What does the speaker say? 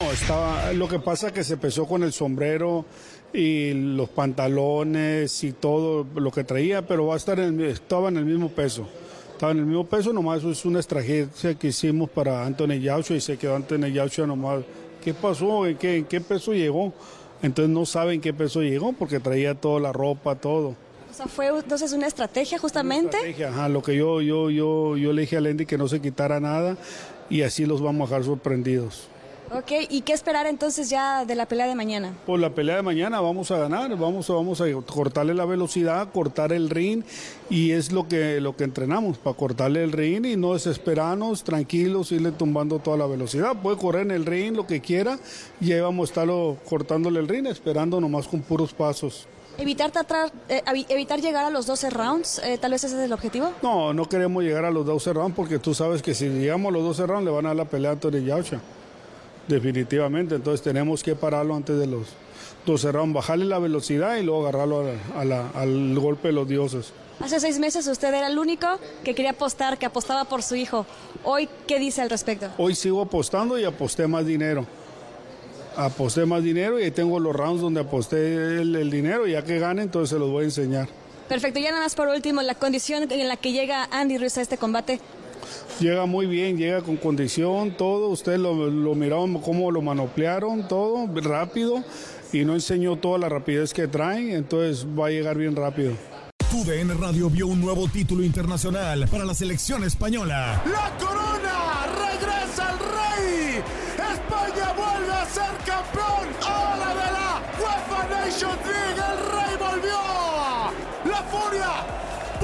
No, estaba, lo que pasa es que se empezó con el sombrero y los pantalones y todo lo que traía, pero va a estar en el- estaba en el mismo peso. Estaba en el mismo peso, nomás eso es una estrategia que hicimos para Anthony Joshua y se quedó Anthony Joshua nomás. ¿Qué pasó? ¿En qué, en qué peso llegó? Entonces no saben qué peso llegó porque traía toda la ropa, todo. O sea, fue entonces una estrategia justamente. Estrategia, ajá, lo que yo, yo, yo, yo le dije a Lendy que no se quitara nada y así los vamos a dejar sorprendidos. Ok, ¿y qué esperar entonces ya de la pelea de mañana? Por la pelea de mañana vamos a ganar, vamos, a- vamos a cortarle la velocidad, cortar el ring y es lo que, lo que entrenamos, para cortarle el ring y no desesperarnos, tranquilos, irle tumbando toda la velocidad. Puede correr en el ring lo que quiera y ahí vamos a estarlo cortándole el ring, esperando nomás con puros pasos. Evitar, tratar, eh, evi- evitar llegar a los 12 rounds, eh, tal vez ese es el objetivo. No, no queremos llegar a los 12 rounds porque tú sabes que si llegamos a los 12 rounds le van a dar la pelea a Anthony Joshua. Definitivamente, entonces tenemos que pararlo antes de los 12 rounds, bajarle la velocidad y luego agarrarlo a la- a la- al golpe de los dioses. Hace seis meses usted era el único que quería apostar, que apostaba por su hijo. Hoy, ¿qué dice al respecto? Hoy sigo apostando y aposté más dinero. Aposté más dinero y ahí tengo los rounds donde aposté el, el dinero. Ya que gane, entonces se los voy a enseñar. Perfecto, ya nada más por último, la condición en la que llega Andy Ruiz a este combate. Llega muy bien, llega con condición, todo. Ustedes lo, lo miraron cómo lo manoplearon, todo rápido. Y no enseñó toda la rapidez que traen, entonces va a llegar bien rápido. Tu DN Radio vio un nuevo título internacional para la selección española. ¡La corona! ¡Regresa el rey! ¡España vuelve a ser campeón! ¡Ahora de la UEFA Nations